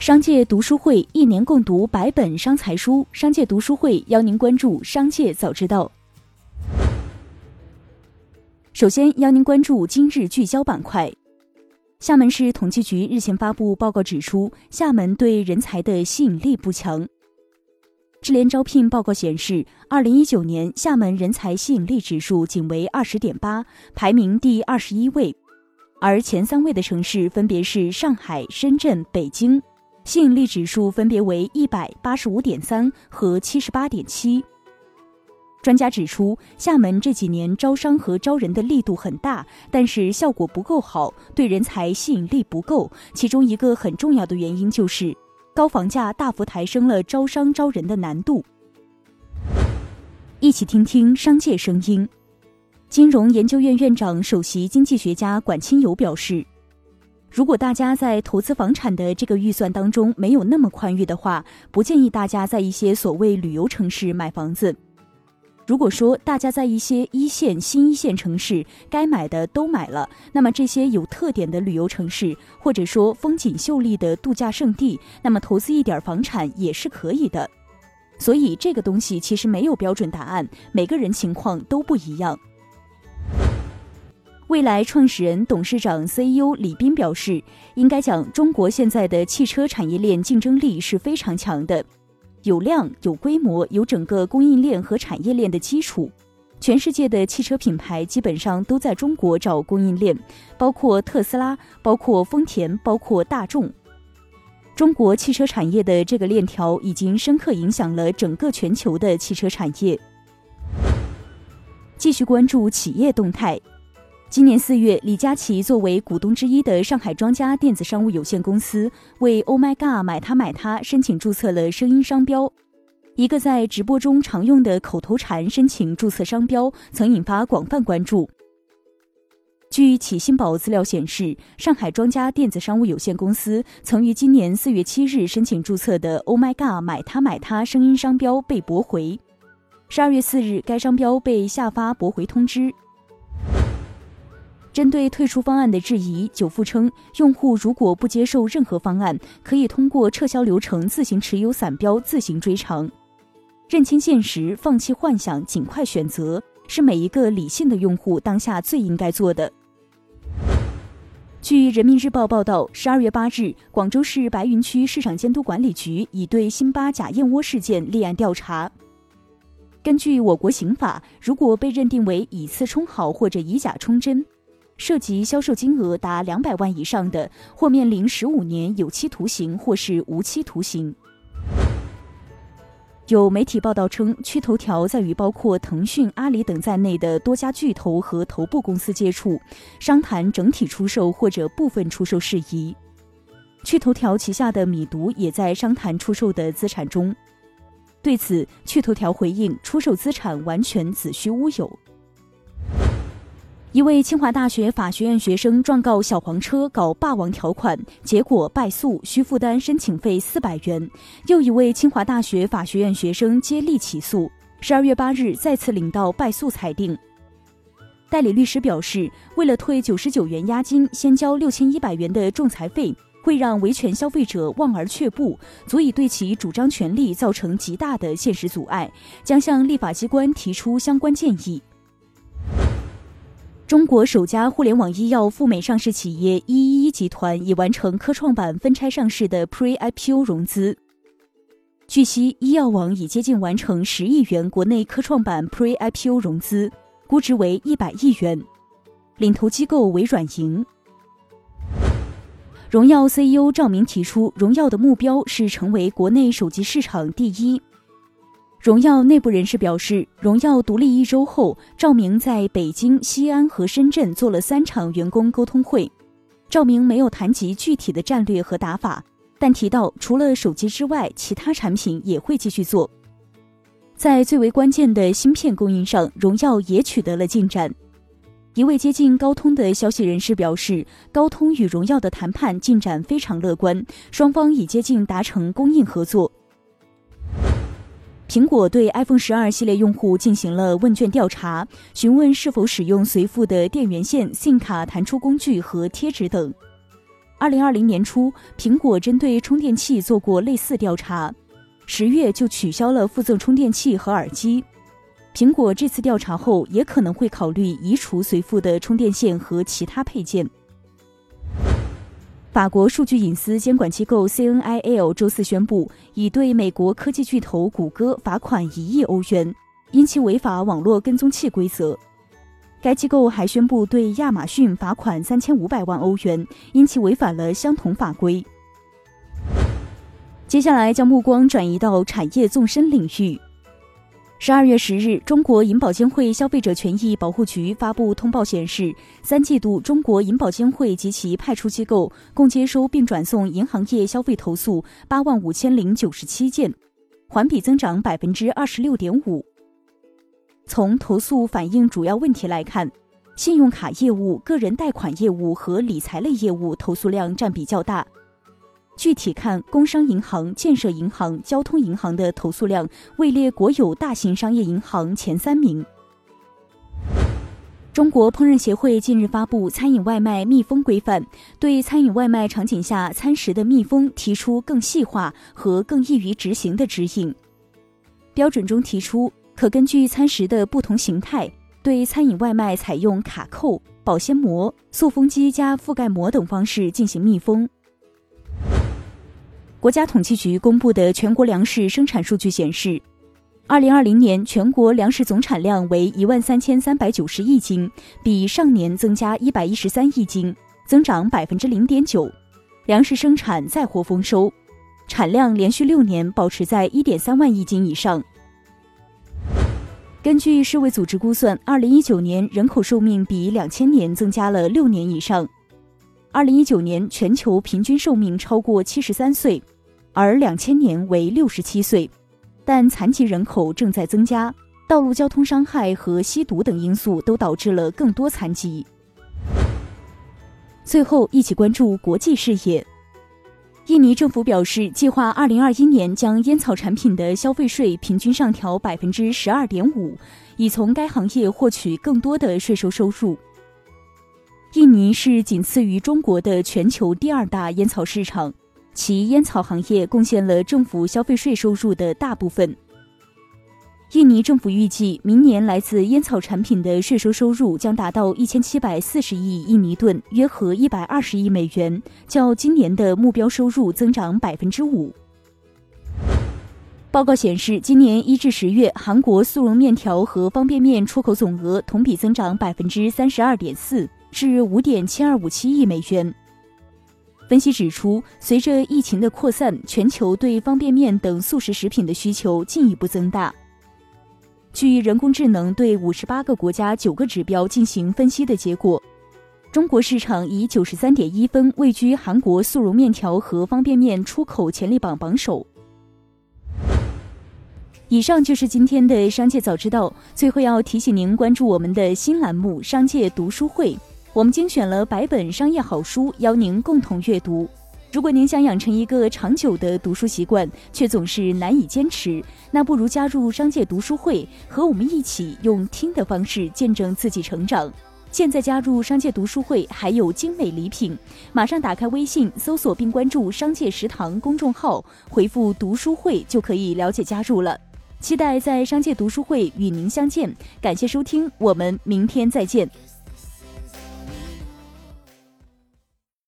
商界读书会一年共读百本商财书，商界读书会邀您关注商界早知道。首先邀您关注今日聚焦板块。厦门市统计局日前发布报告指出，厦门对人才的吸引力不强。智联招聘报告显示，二零一九年厦门人才吸引力指数仅为二十点八，排名第二十一位，而前三位的城市分别是上海、深圳、北京。吸引力指数分别为一百八十五点三和七十八点七。专家指出，厦门这几年招商和招人的力度很大，但是效果不够好，对人才吸引力不够。其中一个很重要的原因就是高房价大幅抬升了招商招人的难度。一起听听商界声音。金融研究院院长、首席经济学家管清友表示。如果大家在投资房产的这个预算当中没有那么宽裕的话，不建议大家在一些所谓旅游城市买房子。如果说大家在一些一线、新一线城市该买的都买了，那么这些有特点的旅游城市，或者说风景秀丽的度假胜地，那么投资一点房产也是可以的。所以这个东西其实没有标准答案，每个人情况都不一样。未来创始人、董事长、CEO 李斌表示：“应该讲，中国现在的汽车产业链竞争力是非常强的，有量、有规模、有整个供应链和产业链的基础。全世界的汽车品牌基本上都在中国找供应链，包括特斯拉、包括丰田、包括大众。中国汽车产业的这个链条已经深刻影响了整个全球的汽车产业。”继续关注企业动态。今年四月，李佳琦作为股东之一的上海庄家电子商务有限公司为 “Oh my God，买它买它”申请注册了声音商标，一个在直播中常用的口头禅申请注册商标，曾引发广泛关注。据启新宝资料显示，上海庄家电子商务有限公司曾于今年四月七日申请注册的 “Oh my God，买它买它”声音商标被驳回，十二月四日，该商标被下发驳回通知。针对退出方案的质疑，久富称，用户如果不接受任何方案，可以通过撤销流程自行持有散标，自行追偿。认清现实，放弃幻想，尽快选择，是每一个理性的用户当下最应该做的。据人民日报报道，十二月八日，广州市白云区市场监督管理局已对辛巴假燕窝事件立案调查。根据我国刑法，如果被认定为以次充好或者以假充真，涉及销售金额达两百万以上的，或面临十五年有期徒刑或是无期徒刑。有媒体报道称，趣头条在与包括腾讯、阿里等在内的多家巨头和头部公司接触，商谈整体出售或者部分出售事宜。趣头条旗下的米读也在商谈出售的资产中。对此，趣头条回应：出售资产完全子虚乌有。一位清华大学法学院学生状告小黄车搞霸王条款，结果败诉，需负担申请费四百元。又一位清华大学法学院学生接力起诉，十二月八日再次领到败诉裁定。代理律师表示，为了退九十九元押金，先交六千一百元的仲裁费，会让维权消费者望而却步，足以对其主张权利造成极大的现实阻碍，将向立法机关提出相关建议。中国首家互联网医药赴美上市企业一一一集团已完成科创板分拆上市的 Pre-IPO 融资。据悉，医药网已接近完成十亿元国内科创板 Pre-IPO 融资，估值为一百亿元，领投机构为软银。荣耀 CEO 赵明提出，荣耀的目标是成为国内手机市场第一。荣耀内部人士表示，荣耀独立一周后，赵明在北京、西安和深圳做了三场员工沟通会。赵明没有谈及具体的战略和打法，但提到除了手机之外，其他产品也会继续做。在最为关键的芯片供应上，荣耀也取得了进展。一位接近高通的消息人士表示，高通与荣耀的谈判进展非常乐观，双方已接近达成供应合作。苹果对 iPhone 十二系列用户进行了问卷调查，询问是否使用随附的电源线、SIM 卡弹出工具和贴纸等。二零二零年初，苹果针对充电器做过类似调查，十月就取消了附赠充电器和耳机。苹果这次调查后，也可能会考虑移除随附的充电线和其他配件。法国数据隐私监管机构 CNIL 周四宣布，已对美国科技巨头谷歌罚款一亿欧元，因其违法网络跟踪器规则。该机构还宣布对亚马逊罚款三千五百万欧元，因其违反了相同法规。接下来将目光转移到产业纵深领域。十二月十日，中国银保监会消费者权益保护局发布通报显示，三季度中国银保监会及其派出机构共接收并转送银行业消费投诉八万五千零九十七件，环比增长百分之二十六点五。从投诉反映主要问题来看，信用卡业务、个人贷款业务和理财类业务投诉量占比较大。具体看，工商银行、建设银行、交通银行的投诉量位列国有大型商业银行前三名。中国烹饪协会近日发布餐饮外卖密封规范，对餐饮外卖场景下餐食的密封提出更细化和更易于执行的指引。标准中提出。可根据餐食的不同形态，对餐饮外卖采用卡扣、保鲜膜、塑封机加覆盖膜等方式进行密封。国家统计局公布的全国粮食生产数据显示，二零二零年全国粮食总产量为一万三千三百九十亿斤，比上年增加一百一十三亿斤，增长百分之零点九，粮食生产再获丰收，产量连续六年保持在一点三万亿斤以上。根据世卫组织估算，二零一九年人口寿命比两千年增加了六年以上。二零一九年全球平均寿命超过七十三岁，而两千年为六十七岁。但残疾人口正在增加，道路交通伤害和吸毒等因素都导致了更多残疾。最后，一起关注国际视野。印尼政府表示，计划二零二一年将烟草产品的消费税平均上调百分之十二点五，以从该行业获取更多的税收收入。印尼是仅次于中国的全球第二大烟草市场，其烟草行业贡献了政府消费税收入的大部分。印尼政府预计，明年来自烟草产品的税收收入将达到一千七百四十亿印尼盾，约合一百二十亿美元，较今年的目标收入增长百分之五。报告显示，今年一至十月，韩国速溶面条和方便面出口总额同比增长百分之三十二点四，至五点七二五七亿美元。分析指出，随着疫情的扩散，全球对方便面等速食食品的需求进一步增大。据人工智能对五十八个国家九个指标进行分析的结果，中国市场以九十三点一分位居韩国速溶面条和方便面出口潜力榜榜首。以上就是今天的商界早知道。最后要提醒您关注我们的新栏目《商界读书会》，我们精选了百本商业好书，邀您共同阅读。如果您想养成一个长久的读书习惯，却总是难以坚持，那不如加入商界读书会，和我们一起用听的方式见证自己成长。现在加入商界读书会还有精美礼品，马上打开微信搜索并关注“商界食堂”公众号，回复“读书会”就可以了解加入了。期待在商界读书会与您相见，感谢收听，我们明天再见。